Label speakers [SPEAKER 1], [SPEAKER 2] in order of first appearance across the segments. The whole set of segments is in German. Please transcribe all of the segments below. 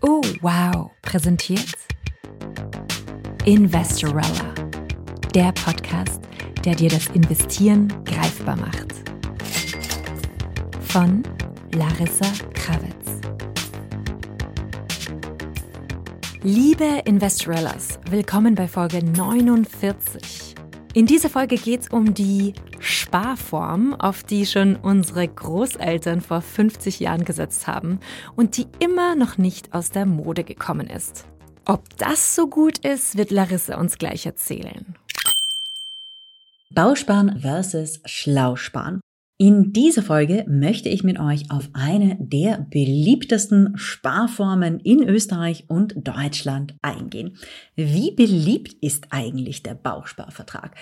[SPEAKER 1] Oh, wow, präsentiert Investorella, der Podcast, der dir das Investieren greifbar macht. Von Larissa Krawitz. Liebe Investorellas, willkommen bei Folge 49. In dieser Folge geht es um die Sparform, auf die schon unsere Großeltern vor 50 Jahren gesetzt haben und die immer noch nicht aus der Mode gekommen ist. Ob das so gut ist, wird Larissa uns gleich erzählen.
[SPEAKER 2] Bausparen versus Schlausparen. In dieser Folge möchte ich mit euch auf eine der beliebtesten Sparformen in Österreich und Deutschland eingehen. Wie beliebt ist eigentlich der Bausparvertrag?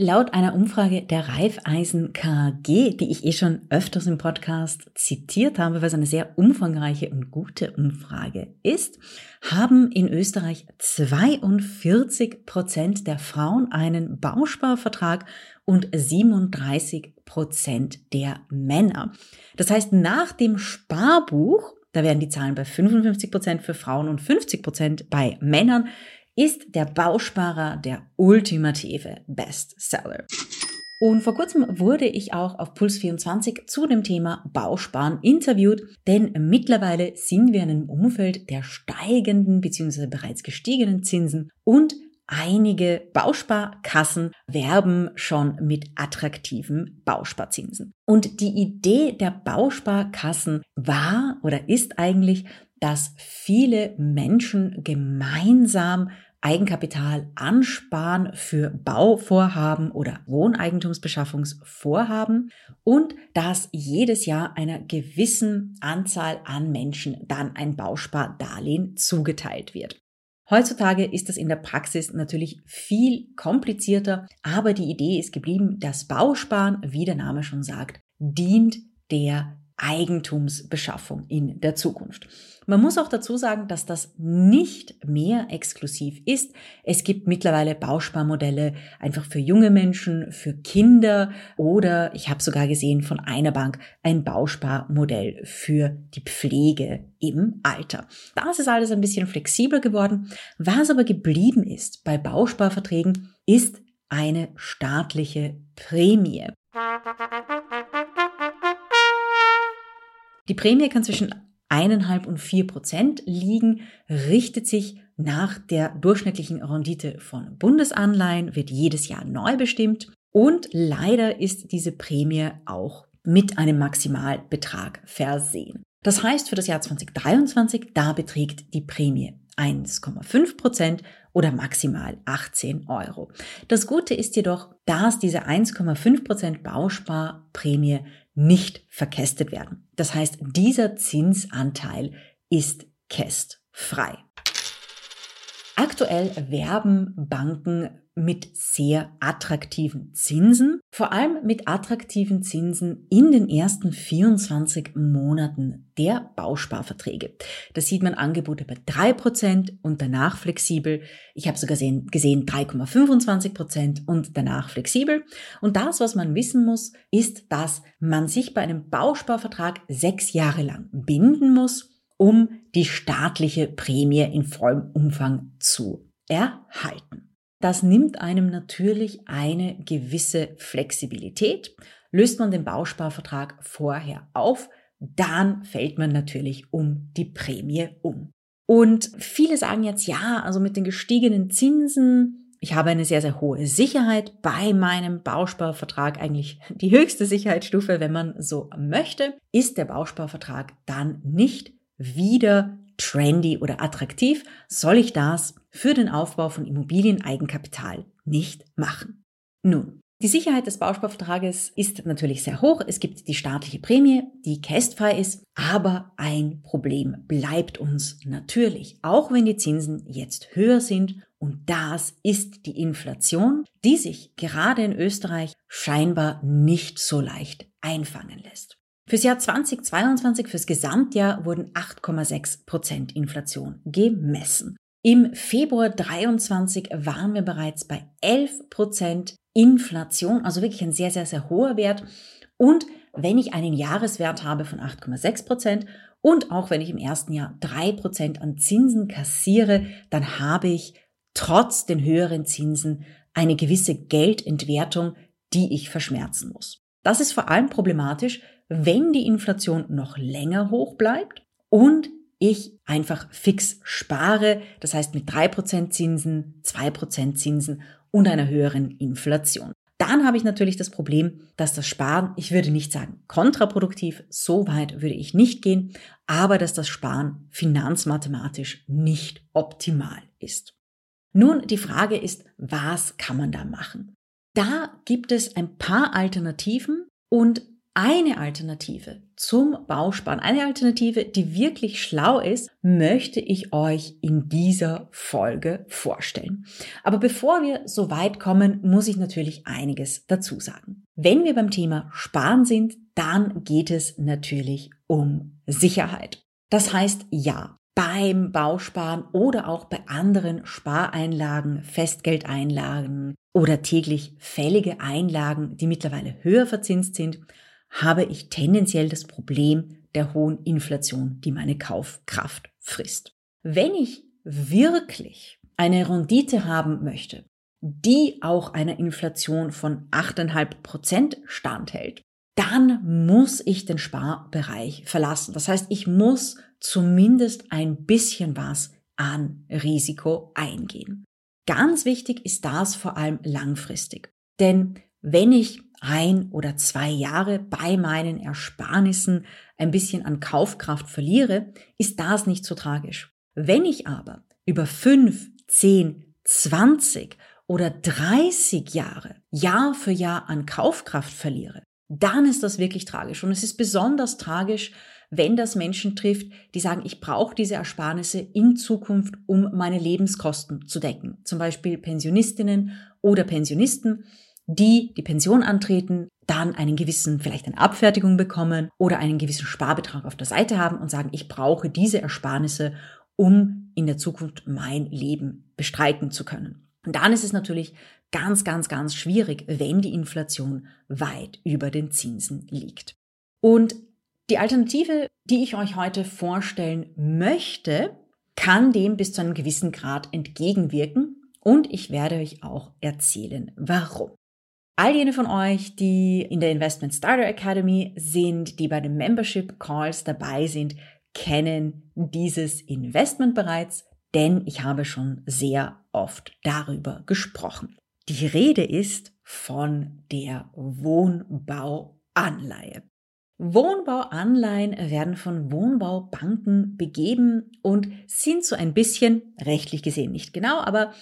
[SPEAKER 2] Laut einer Umfrage der Raiffeisen KG, die ich eh schon öfters im Podcast zitiert habe, weil es eine sehr umfangreiche und gute Umfrage ist, haben in Österreich 42 Prozent der Frauen einen Bausparvertrag und 37 Prozent der Männer. Das heißt, nach dem Sparbuch, da werden die Zahlen bei 55 Prozent für Frauen und 50 Prozent bei Männern, ist der Bausparer der ultimative Bestseller. Und vor kurzem wurde ich auch auf Puls 24 zu dem Thema Bausparen interviewt, denn mittlerweile sind wir in einem Umfeld der steigenden bzw. bereits gestiegenen Zinsen und einige Bausparkassen werben schon mit attraktiven Bausparzinsen. Und die Idee der Bausparkassen war oder ist eigentlich, dass viele Menschen gemeinsam Eigenkapital ansparen für Bauvorhaben oder Wohneigentumsbeschaffungsvorhaben und dass jedes Jahr einer gewissen Anzahl an Menschen dann ein Bauspardarlehen zugeteilt wird. Heutzutage ist das in der Praxis natürlich viel komplizierter, aber die Idee ist geblieben, dass Bausparen, wie der Name schon sagt, dient der Eigentumsbeschaffung in der Zukunft. Man muss auch dazu sagen, dass das nicht mehr exklusiv ist. Es gibt mittlerweile Bausparmodelle einfach für junge Menschen, für Kinder oder ich habe sogar gesehen von einer Bank ein Bausparmodell für die Pflege im Alter. Das ist alles ein bisschen flexibler geworden. Was aber geblieben ist bei Bausparverträgen, ist eine staatliche Prämie. Die Prämie kann zwischen eineinhalb und vier Prozent liegen, richtet sich nach der durchschnittlichen Rendite von Bundesanleihen, wird jedes Jahr neu bestimmt und leider ist diese Prämie auch mit einem Maximalbetrag versehen. Das heißt, für das Jahr 2023, da beträgt die Prämie 1,5 Prozent oder maximal 18 Euro. Das Gute ist jedoch, dass diese 1,5 Prozent Bausparprämie nicht verkästet werden. Das heißt, dieser Zinsanteil ist kästfrei. Aktuell werben Banken mit sehr attraktiven Zinsen, vor allem mit attraktiven Zinsen in den ersten 24 Monaten der Bausparverträge. Da sieht man Angebote bei 3% und danach flexibel. Ich habe sogar gesehen, gesehen 3,25% und danach flexibel. Und das, was man wissen muss, ist, dass man sich bei einem Bausparvertrag sechs Jahre lang binden muss, um die staatliche Prämie in vollem Umfang zu erhalten. Das nimmt einem natürlich eine gewisse Flexibilität. Löst man den Bausparvertrag vorher auf, dann fällt man natürlich um die Prämie um. Und viele sagen jetzt, ja, also mit den gestiegenen Zinsen, ich habe eine sehr, sehr hohe Sicherheit bei meinem Bausparvertrag, eigentlich die höchste Sicherheitsstufe, wenn man so möchte, ist der Bausparvertrag dann nicht wieder trendy oder attraktiv, soll ich das für den Aufbau von Immobilieneigenkapital nicht machen. Nun, die Sicherheit des Bausparvertrages ist natürlich sehr hoch. Es gibt die staatliche Prämie, die kästfrei ist, aber ein Problem bleibt uns natürlich, auch wenn die Zinsen jetzt höher sind. Und das ist die Inflation, die sich gerade in Österreich scheinbar nicht so leicht einfangen lässt. Fürs Jahr 2022, fürs Gesamtjahr wurden 8,6 Prozent Inflation gemessen. Im Februar 23 waren wir bereits bei 11 Prozent Inflation, also wirklich ein sehr, sehr, sehr hoher Wert. Und wenn ich einen Jahreswert habe von 8,6 Prozent und auch wenn ich im ersten Jahr drei Prozent an Zinsen kassiere, dann habe ich trotz den höheren Zinsen eine gewisse Geldentwertung, die ich verschmerzen muss. Das ist vor allem problematisch, wenn die Inflation noch länger hoch bleibt und ich einfach fix spare, das heißt mit drei Prozent Zinsen, zwei Prozent Zinsen und einer höheren Inflation. Dann habe ich natürlich das Problem, dass das Sparen, ich würde nicht sagen kontraproduktiv, so weit würde ich nicht gehen, aber dass das Sparen finanzmathematisch nicht optimal ist. Nun, die Frage ist, was kann man da machen? Da gibt es ein paar Alternativen und eine Alternative zum Bausparen, eine Alternative, die wirklich schlau ist, möchte ich euch in dieser Folge vorstellen. Aber bevor wir so weit kommen, muss ich natürlich einiges dazu sagen. Wenn wir beim Thema Sparen sind, dann geht es natürlich um Sicherheit. Das heißt, ja, beim Bausparen oder auch bei anderen Spareinlagen, Festgeldeinlagen oder täglich fällige Einlagen, die mittlerweile höher verzinst sind, habe ich tendenziell das Problem der hohen Inflation, die meine Kaufkraft frisst. Wenn ich wirklich eine Rendite haben möchte, die auch einer Inflation von 8,5 Prozent standhält, dann muss ich den Sparbereich verlassen. Das heißt, ich muss zumindest ein bisschen was an Risiko eingehen. Ganz wichtig ist das vor allem langfristig. Denn wenn ich ein oder zwei Jahre bei meinen Ersparnissen ein bisschen an Kaufkraft verliere, ist das nicht so tragisch. Wenn ich aber über fünf, zehn, zwanzig oder 30 Jahre Jahr für Jahr an Kaufkraft verliere, dann ist das wirklich tragisch. Und es ist besonders tragisch, wenn das Menschen trifft, die sagen, ich brauche diese Ersparnisse in Zukunft, um meine Lebenskosten zu decken. Zum Beispiel Pensionistinnen oder Pensionisten, die die Pension antreten, dann einen gewissen, vielleicht eine Abfertigung bekommen oder einen gewissen Sparbetrag auf der Seite haben und sagen, ich brauche diese Ersparnisse, um in der Zukunft mein Leben bestreiten zu können. Und dann ist es natürlich ganz, ganz, ganz schwierig, wenn die Inflation weit über den Zinsen liegt. Und die Alternative, die ich euch heute vorstellen möchte, kann dem bis zu einem gewissen Grad entgegenwirken und ich werde euch auch erzählen, warum. All jene von euch, die in der Investment Starter Academy sind, die bei den Membership Calls dabei sind, kennen dieses Investment bereits, denn ich habe schon sehr oft darüber gesprochen. Die Rede ist von der Wohnbauanleihe. Wohnbauanleihen werden von Wohnbaubanken begeben und sind so ein bisschen, rechtlich gesehen nicht genau, aber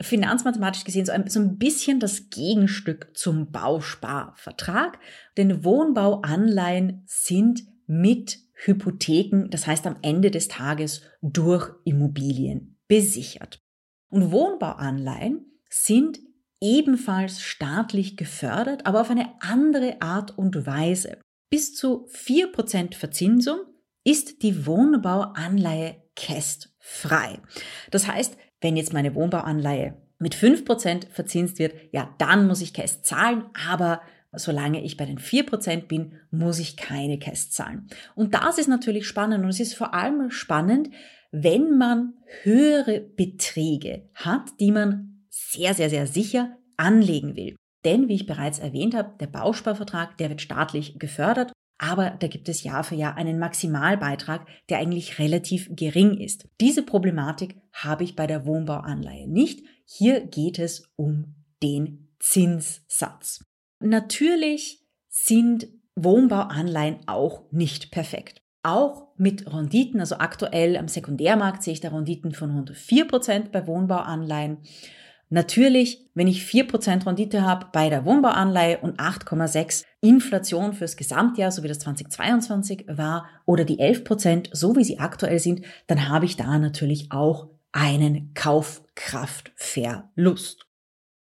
[SPEAKER 2] finanzmathematisch gesehen so ein, so ein bisschen das Gegenstück zum Bausparvertrag. Denn Wohnbauanleihen sind mit Hypotheken, das heißt am Ende des Tages durch Immobilien besichert. Und Wohnbauanleihen sind ebenfalls staatlich gefördert, aber auf eine andere Art und Weise. Bis zu 4% Verzinsung ist die Wohnbauanleihe kästfrei. Das heißt, wenn jetzt meine Wohnbauanleihe mit 5% verzinst wird, ja, dann muss ich Käst zahlen, aber solange ich bei den 4% bin, muss ich keine Käst zahlen. Und das ist natürlich spannend und es ist vor allem spannend, wenn man höhere Beträge hat, die man sehr, sehr, sehr sicher anlegen will. Denn, wie ich bereits erwähnt habe, der Bausparvertrag, der wird staatlich gefördert aber da gibt es Jahr für Jahr einen Maximalbeitrag, der eigentlich relativ gering ist. Diese Problematik habe ich bei der Wohnbauanleihe nicht. Hier geht es um den Zinssatz. Natürlich sind Wohnbauanleihen auch nicht perfekt. Auch mit Renditen, also aktuell am Sekundärmarkt sehe ich da Renditen von rund 4% bei Wohnbauanleihen. Natürlich, wenn ich 4% Rendite habe bei der Wohnbauanleihe und 8,6 Inflation fürs Gesamtjahr, so wie das 2022 war, oder die 11%, so wie sie aktuell sind, dann habe ich da natürlich auch einen Kaufkraftverlust.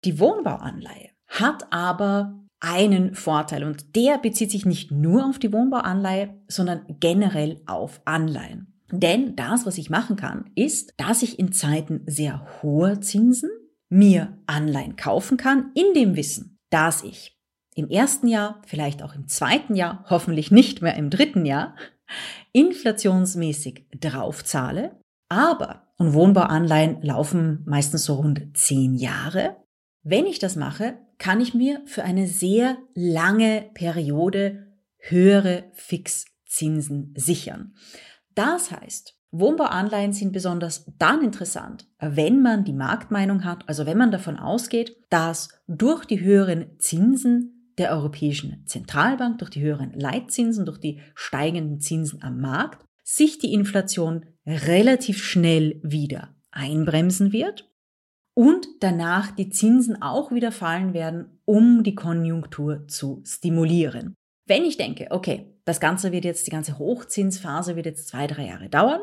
[SPEAKER 2] Die Wohnbauanleihe hat aber einen Vorteil und der bezieht sich nicht nur auf die Wohnbauanleihe, sondern generell auf Anleihen. Denn das, was ich machen kann, ist, dass ich in Zeiten sehr hoher Zinsen mir Anleihen kaufen kann, in dem Wissen, dass ich im ersten Jahr, vielleicht auch im zweiten Jahr, hoffentlich nicht mehr im dritten Jahr, inflationsmäßig draufzahle, aber, und Wohnbauanleihen laufen meistens so rund zehn Jahre, wenn ich das mache, kann ich mir für eine sehr lange Periode höhere Fixzinsen sichern. Das heißt, Wohnbauanleihen sind besonders dann interessant, wenn man die Marktmeinung hat, also wenn man davon ausgeht, dass durch die höheren Zinsen der Europäischen Zentralbank, durch die höheren Leitzinsen, durch die steigenden Zinsen am Markt, sich die Inflation relativ schnell wieder einbremsen wird und danach die Zinsen auch wieder fallen werden, um die Konjunktur zu stimulieren. Wenn ich denke, okay, das Ganze wird jetzt, die ganze Hochzinsphase wird jetzt zwei, drei Jahre dauern,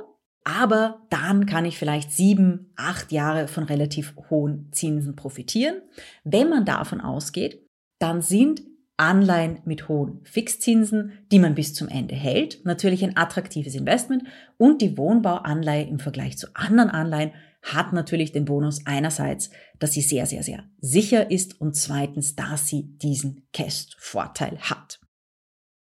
[SPEAKER 2] aber dann kann ich vielleicht sieben, acht Jahre von relativ hohen Zinsen profitieren. Wenn man davon ausgeht, dann sind Anleihen mit hohen Fixzinsen, die man bis zum Ende hält, natürlich ein attraktives Investment und die Wohnbauanleihe im Vergleich zu anderen Anleihen hat natürlich den Bonus einerseits, dass sie sehr, sehr, sehr sicher ist und zweitens, dass sie diesen Cash-Vorteil hat.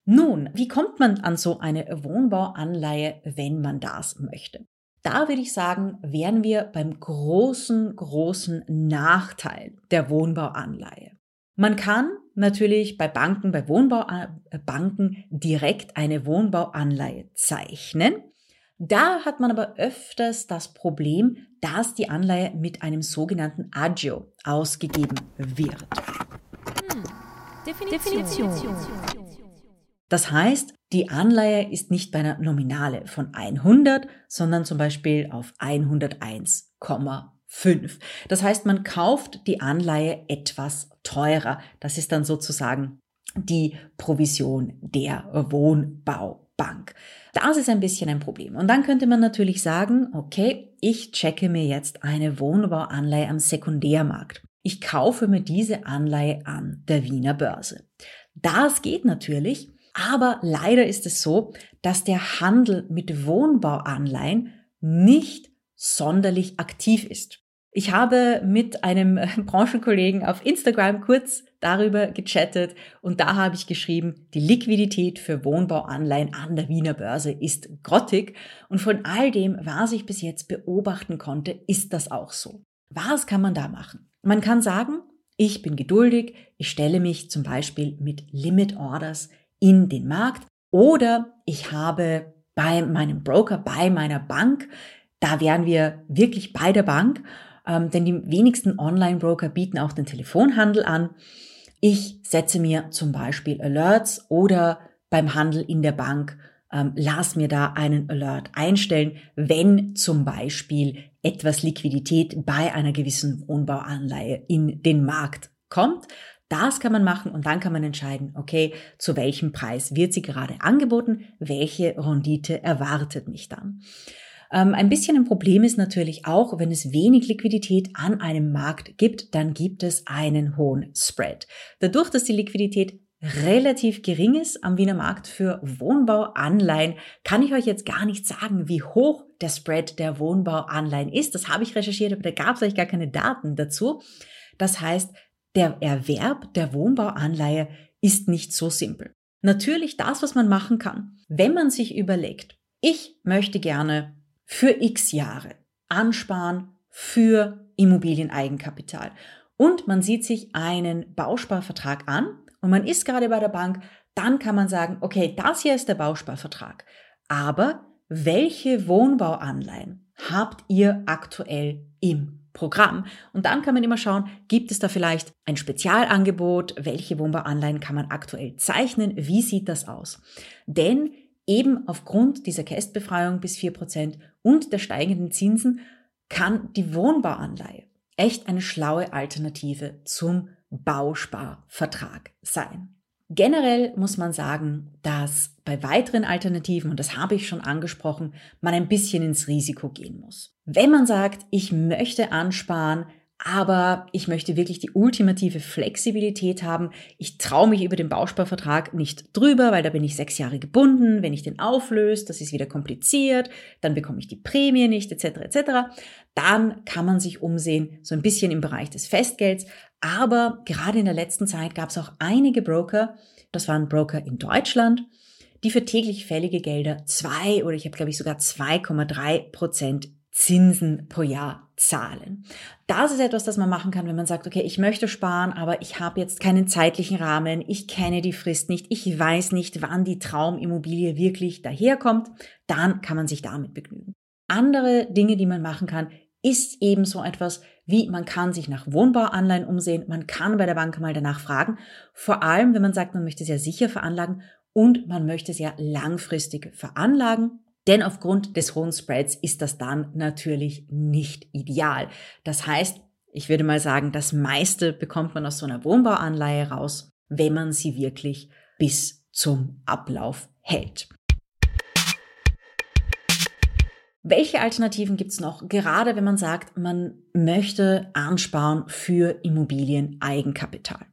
[SPEAKER 2] Nun, wie kommt man an so eine Wohnbauanleihe, wenn man das möchte? Da würde ich sagen, wären wir beim großen, großen Nachteil der Wohnbauanleihe. Man kann natürlich bei Banken, bei Wohnbaubanken direkt eine Wohnbauanleihe zeichnen. Da hat man aber öfters das Problem, dass die Anleihe mit einem sogenannten Agio ausgegeben wird. Hm. Definition. Definition. Das heißt, die Anleihe ist nicht bei einer Nominale von 100, sondern zum Beispiel auf 101,5. Das heißt, man kauft die Anleihe etwas teurer. Das ist dann sozusagen die Provision der Wohnbaubank. Das ist ein bisschen ein Problem. Und dann könnte man natürlich sagen, okay, ich checke mir jetzt eine Wohnbauanleihe am Sekundärmarkt. Ich kaufe mir diese Anleihe an der Wiener Börse. Das geht natürlich, aber leider ist es so, dass der Handel mit Wohnbauanleihen nicht sonderlich aktiv ist. Ich habe mit einem Branchenkollegen auf Instagram kurz darüber gechattet und da habe ich geschrieben, die Liquidität für Wohnbauanleihen an der Wiener Börse ist grottig und von all dem, was ich bis jetzt beobachten konnte, ist das auch so. Was kann man da machen? Man kann sagen, ich bin geduldig, ich stelle mich zum Beispiel mit Limit Orders in den Markt oder ich habe bei meinem Broker, bei meiner Bank, da wären wir wirklich bei der Bank, ähm, denn die wenigsten Online-Broker bieten auch den Telefonhandel an. Ich setze mir zum Beispiel Alerts oder beim Handel in der Bank ähm, lass mir da einen Alert einstellen, wenn zum Beispiel etwas Liquidität bei einer gewissen Wohnbauanleihe in den Markt kommt. Das kann man machen und dann kann man entscheiden, okay, zu welchem Preis wird sie gerade angeboten, welche Rendite erwartet mich dann. Ähm, ein bisschen ein Problem ist natürlich auch, wenn es wenig Liquidität an einem Markt gibt, dann gibt es einen hohen Spread. Dadurch, dass die Liquidität relativ gering ist am Wiener Markt für Wohnbauanleihen, kann ich euch jetzt gar nicht sagen, wie hoch der Spread der Wohnbauanleihen ist. Das habe ich recherchiert, aber da gab es eigentlich gar keine Daten dazu. Das heißt, der Erwerb der Wohnbauanleihe ist nicht so simpel. Natürlich das, was man machen kann, wenn man sich überlegt, ich möchte gerne für x Jahre ansparen für Immobilieneigenkapital und man sieht sich einen Bausparvertrag an und man ist gerade bei der Bank, dann kann man sagen, okay, das hier ist der Bausparvertrag. Aber welche Wohnbauanleihen habt ihr aktuell im Programm. Und dann kann man immer schauen, gibt es da vielleicht ein Spezialangebot? Welche Wohnbauanleihen kann man aktuell zeichnen? Wie sieht das aus? Denn eben aufgrund dieser Kästbefreiung bis 4% und der steigenden Zinsen kann die Wohnbauanleihe echt eine schlaue Alternative zum Bausparvertrag sein. Generell muss man sagen, dass bei weiteren Alternativen, und das habe ich schon angesprochen, man ein bisschen ins Risiko gehen muss. Wenn man sagt, ich möchte ansparen, aber ich möchte wirklich die ultimative Flexibilität haben. Ich traue mich über den Bausparvertrag nicht drüber, weil da bin ich sechs Jahre gebunden. Wenn ich den auflöse, das ist wieder kompliziert, dann bekomme ich die Prämie nicht, etc. etc. Dann kann man sich umsehen, so ein bisschen im Bereich des Festgelds. Aber gerade in der letzten Zeit gab es auch einige Broker, das waren Broker in Deutschland, die für täglich fällige Gelder zwei oder ich habe glaube ich sogar 2,3 Prozent Zinsen pro Jahr zahlen. Das ist etwas, das man machen kann, wenn man sagt, okay, ich möchte sparen, aber ich habe jetzt keinen zeitlichen Rahmen, ich kenne die Frist nicht, ich weiß nicht, wann die Traumimmobilie wirklich daherkommt, dann kann man sich damit begnügen. Andere Dinge, die man machen kann, ist eben so etwas wie man kann sich nach Wohnbauanleihen umsehen, man kann bei der Bank mal danach fragen, vor allem wenn man sagt, man möchte sehr sicher veranlagen und man möchte sehr langfristig veranlagen denn aufgrund des hohen Spreads ist das dann natürlich nicht ideal. Das heißt, ich würde mal sagen, das meiste bekommt man aus so einer Wohnbauanleihe raus, wenn man sie wirklich bis zum Ablauf hält. Welche Alternativen gibt's noch? Gerade wenn man sagt, man möchte ansparen für Immobilien-Eigenkapital.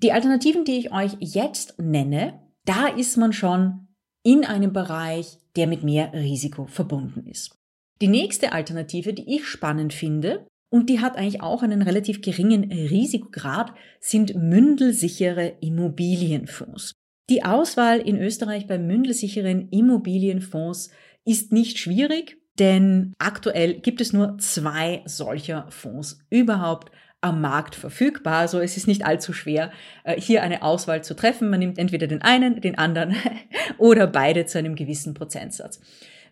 [SPEAKER 2] Die Alternativen, die ich euch jetzt nenne, da ist man schon in einem Bereich, der mit mehr Risiko verbunden ist. Die nächste Alternative, die ich spannend finde, und die hat eigentlich auch einen relativ geringen Risikograd, sind mündelsichere Immobilienfonds. Die Auswahl in Österreich bei mündelsicheren Immobilienfonds ist nicht schwierig, denn aktuell gibt es nur zwei solcher Fonds überhaupt am Markt verfügbar. Also es ist nicht allzu schwer, äh, hier eine Auswahl zu treffen. Man nimmt entweder den einen, den anderen oder beide zu einem gewissen Prozentsatz.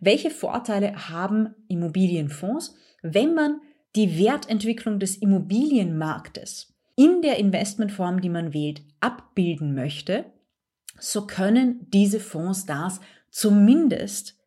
[SPEAKER 2] Welche Vorteile haben Immobilienfonds, wenn man die Wertentwicklung des Immobilienmarktes in der Investmentform, die man wählt, abbilden möchte? So können diese Fonds das zumindest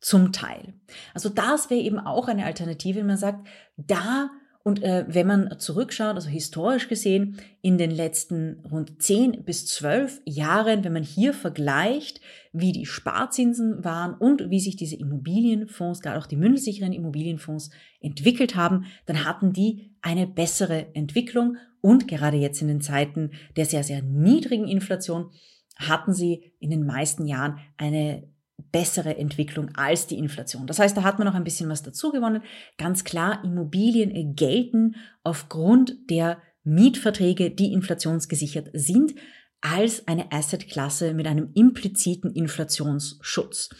[SPEAKER 2] zum Teil. Also das wäre eben auch eine Alternative, wenn man sagt, da und äh, wenn man zurückschaut, also historisch gesehen, in den letzten rund 10 bis 12 Jahren, wenn man hier vergleicht, wie die Sparzinsen waren und wie sich diese Immobilienfonds, gerade auch die mündelsicheren Immobilienfonds entwickelt haben, dann hatten die eine bessere Entwicklung und gerade jetzt in den Zeiten der sehr, sehr niedrigen Inflation hatten sie in den meisten Jahren eine bessere Entwicklung als die Inflation. Das heißt, da hat man noch ein bisschen was dazu gewonnen. Ganz klar, Immobilien gelten aufgrund der Mietverträge, die inflationsgesichert sind, als eine Assetklasse mit einem impliziten Inflationsschutz.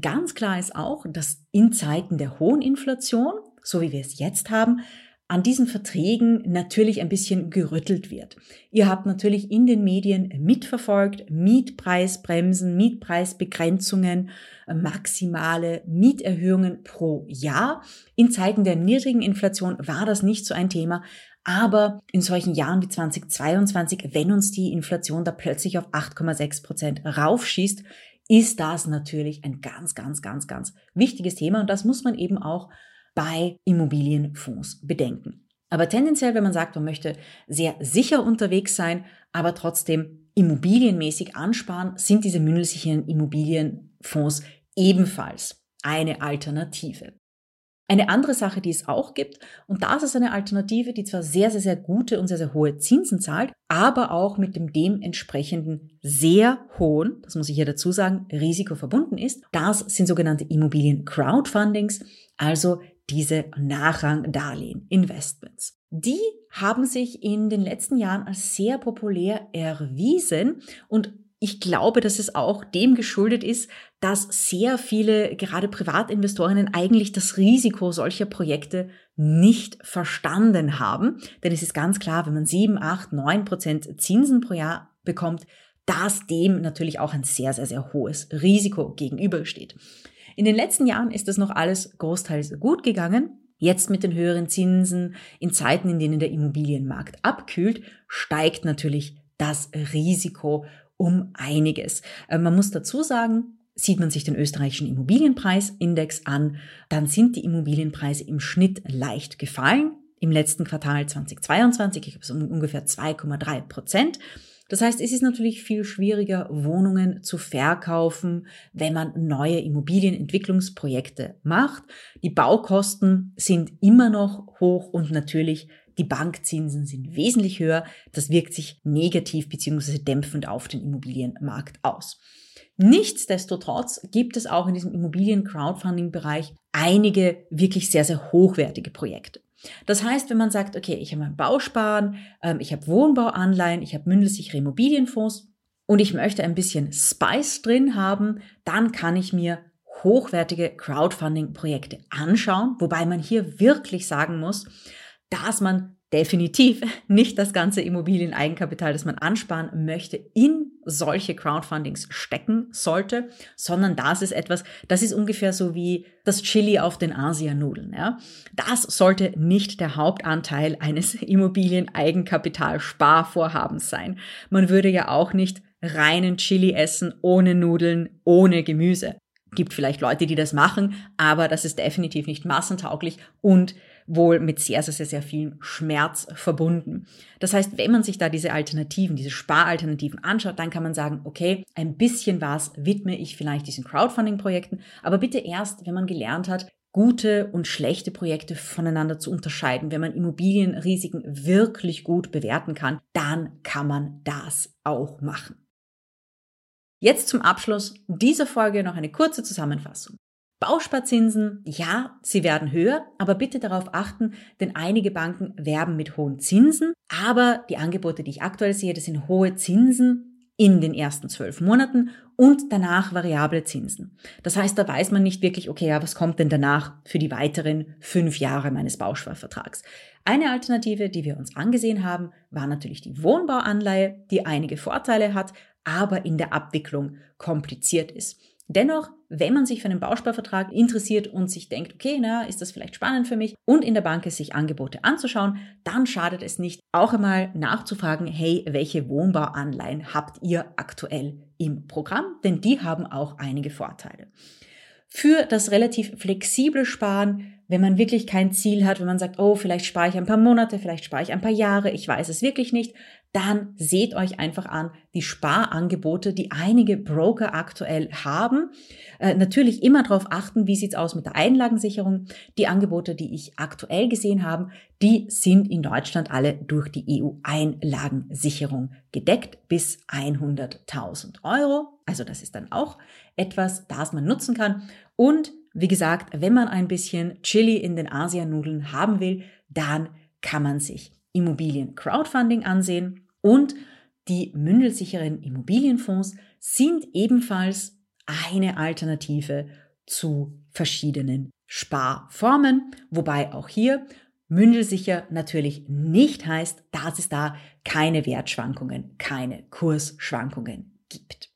[SPEAKER 2] Ganz klar ist auch, dass in Zeiten der hohen Inflation, so wie wir es jetzt haben, an diesen Verträgen natürlich ein bisschen gerüttelt wird. Ihr habt natürlich in den Medien mitverfolgt, Mietpreisbremsen, Mietpreisbegrenzungen, maximale Mieterhöhungen pro Jahr. In Zeiten der niedrigen Inflation war das nicht so ein Thema, aber in solchen Jahren wie 2022, wenn uns die Inflation da plötzlich auf 8,6 Prozent raufschießt, ist das natürlich ein ganz, ganz, ganz, ganz wichtiges Thema und das muss man eben auch bei Immobilienfonds bedenken. Aber tendenziell, wenn man sagt, man möchte sehr sicher unterwegs sein, aber trotzdem immobilienmäßig ansparen, sind diese mündelsicheren Immobilienfonds ebenfalls eine Alternative. Eine andere Sache, die es auch gibt, und das ist eine Alternative, die zwar sehr, sehr, sehr gute und sehr, sehr hohe Zinsen zahlt, aber auch mit dem dementsprechenden sehr hohen, das muss ich hier dazu sagen, Risiko verbunden ist. Das sind sogenannte Immobilien-Crowdfundings, also diese Nachrangdarlehen, Investments. Die haben sich in den letzten Jahren als sehr populär erwiesen und ich glaube, dass es auch dem geschuldet ist, dass sehr viele, gerade Privatinvestorinnen, eigentlich das Risiko solcher Projekte nicht verstanden haben. Denn es ist ganz klar, wenn man sieben, acht, neun Prozent Zinsen pro Jahr bekommt, dass dem natürlich auch ein sehr, sehr, sehr hohes Risiko gegenübersteht. In den letzten Jahren ist das noch alles großteils gut gegangen. Jetzt mit den höheren Zinsen, in Zeiten, in denen der Immobilienmarkt abkühlt, steigt natürlich das Risiko um einiges. Äh, man muss dazu sagen, sieht man sich den österreichischen Immobilienpreisindex an, dann sind die Immobilienpreise im Schnitt leicht gefallen. Im letzten Quartal 2022, ich habe es um ungefähr 2,3 Prozent. Das heißt, es ist natürlich viel schwieriger, Wohnungen zu verkaufen, wenn man neue Immobilienentwicklungsprojekte macht. Die Baukosten sind immer noch hoch und natürlich die Bankzinsen sind wesentlich höher. Das wirkt sich negativ bzw. dämpfend auf den Immobilienmarkt aus. Nichtsdestotrotz gibt es auch in diesem Immobilien-Crowdfunding-Bereich einige wirklich sehr, sehr hochwertige Projekte. Das heißt, wenn man sagt, okay, ich habe mein Bausparen, ähm, ich habe Wohnbauanleihen, ich habe mündelsichere Immobilienfonds und ich möchte ein bisschen Spice drin haben, dann kann ich mir hochwertige Crowdfunding-Projekte anschauen, wobei man hier wirklich sagen muss, dass man definitiv nicht das ganze Immobilien-Eigenkapital, das man ansparen möchte, in solche Crowdfundings stecken sollte, sondern das ist etwas, das ist ungefähr so wie das Chili auf den Asianudeln. Ja? Das sollte nicht der Hauptanteil eines Immobilien-Eigenkapital-Sparvorhabens sein. Man würde ja auch nicht reinen Chili essen, ohne Nudeln, ohne Gemüse. Gibt vielleicht Leute, die das machen, aber das ist definitiv nicht massentauglich und wohl mit sehr, sehr, sehr, sehr viel Schmerz verbunden. Das heißt, wenn man sich da diese Alternativen, diese Sparalternativen anschaut, dann kann man sagen, okay, ein bisschen was widme ich vielleicht diesen Crowdfunding-Projekten, aber bitte erst, wenn man gelernt hat, gute und schlechte Projekte voneinander zu unterscheiden. Wenn man Immobilienrisiken wirklich gut bewerten kann, dann kann man das auch machen. Jetzt zum Abschluss dieser Folge noch eine kurze Zusammenfassung. Bausparzinsen, ja, sie werden höher, aber bitte darauf achten, denn einige Banken werben mit hohen Zinsen, aber die Angebote, die ich aktuell sehe, das sind hohe Zinsen in den ersten zwölf Monaten und danach variable Zinsen. Das heißt, da weiß man nicht wirklich, okay, ja, was kommt denn danach für die weiteren fünf Jahre meines Bausparvertrags. Eine Alternative, die wir uns angesehen haben, war natürlich die Wohnbauanleihe, die einige Vorteile hat, aber in der Abwicklung kompliziert ist. Dennoch, wenn man sich für einen Bausparvertrag interessiert und sich denkt, okay, na, ist das vielleicht spannend für mich und in der Bank ist sich Angebote anzuschauen, dann schadet es nicht, auch einmal nachzufragen, hey, welche Wohnbauanleihen habt ihr aktuell im Programm? Denn die haben auch einige Vorteile. Für das relativ flexible Sparen wenn man wirklich kein Ziel hat, wenn man sagt, oh, vielleicht spare ich ein paar Monate, vielleicht spare ich ein paar Jahre, ich weiß es wirklich nicht, dann seht euch einfach an die Sparangebote, die einige Broker aktuell haben. Äh, natürlich immer darauf achten, wie sieht's aus mit der Einlagensicherung. Die Angebote, die ich aktuell gesehen habe, die sind in Deutschland alle durch die EU-Einlagensicherung gedeckt bis 100.000 Euro. Also das ist dann auch etwas, das man nutzen kann. Und wie gesagt, wenn man ein bisschen Chili in den Asianudeln haben will, dann kann man sich Immobilien Crowdfunding ansehen und die mündelsicheren Immobilienfonds sind ebenfalls eine Alternative zu verschiedenen Sparformen, wobei auch hier mündelsicher natürlich nicht heißt, dass es da keine Wertschwankungen, keine Kursschwankungen gibt.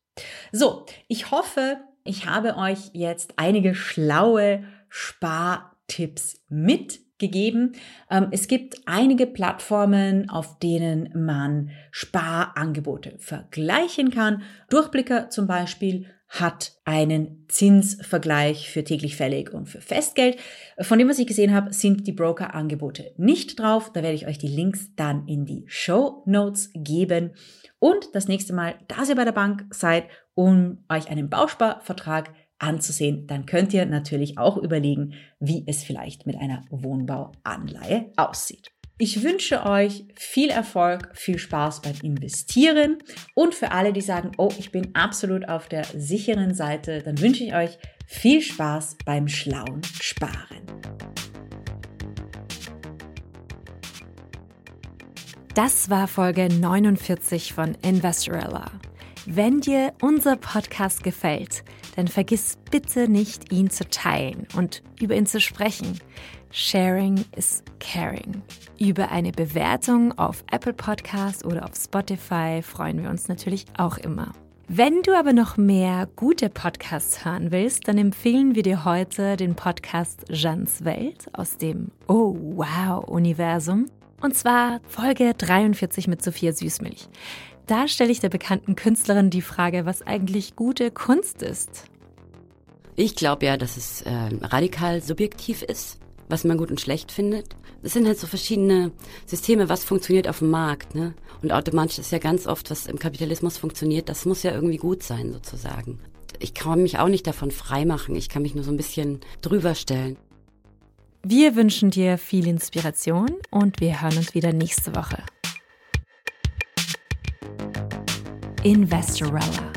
[SPEAKER 2] So, ich hoffe, ich habe euch jetzt einige schlaue Spartipps mitgegeben. Ähm, es gibt einige Plattformen, auf denen man Sparangebote vergleichen kann. Durchblicker zum Beispiel hat einen Zinsvergleich für täglich fällig und für Festgeld. Von dem, was ich gesehen habe, sind die Broker-Angebote nicht drauf. Da werde ich euch die Links dann in die Show Notes geben. Und das nächste Mal, dass ihr bei der Bank seid, um euch einen Bausparvertrag anzusehen, dann könnt ihr natürlich auch überlegen, wie es vielleicht mit einer Wohnbauanleihe aussieht. Ich wünsche euch viel Erfolg, viel Spaß beim Investieren und für alle, die sagen, oh, ich bin absolut auf der sicheren Seite, dann wünsche ich euch viel Spaß beim schlauen Sparen.
[SPEAKER 1] Das war Folge 49 von Investorella. Wenn dir unser Podcast gefällt, dann vergiss bitte nicht, ihn zu teilen und über ihn zu sprechen. Sharing is caring. Über eine Bewertung auf Apple Podcast oder auf Spotify freuen wir uns natürlich auch immer. Wenn du aber noch mehr gute Podcasts hören willst, dann empfehlen wir dir heute den Podcast Jeans Welt aus dem Oh Wow Universum. Und zwar Folge 43 mit Sophia Süßmilch. Da stelle ich der bekannten Künstlerin die Frage, was eigentlich gute Kunst ist.
[SPEAKER 3] Ich glaube ja, dass es äh, radikal subjektiv ist was man gut und schlecht findet. Es sind halt so verschiedene Systeme, was funktioniert auf dem Markt, ne? Und automatisch ist ja ganz oft, was im Kapitalismus funktioniert, das muss ja irgendwie gut sein, sozusagen. Ich kann mich auch nicht davon freimachen. Ich kann mich nur so ein bisschen drüber stellen.
[SPEAKER 1] Wir wünschen dir viel Inspiration und wir hören uns wieder nächste Woche. Investorella,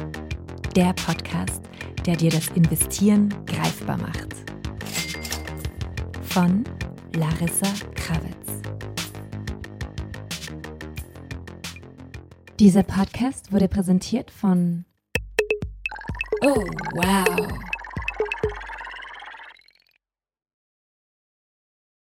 [SPEAKER 1] der Podcast, der dir das Investieren greifbar macht. Von Larissa Krawitz. Dieser Podcast wurde präsentiert von Oh, wow!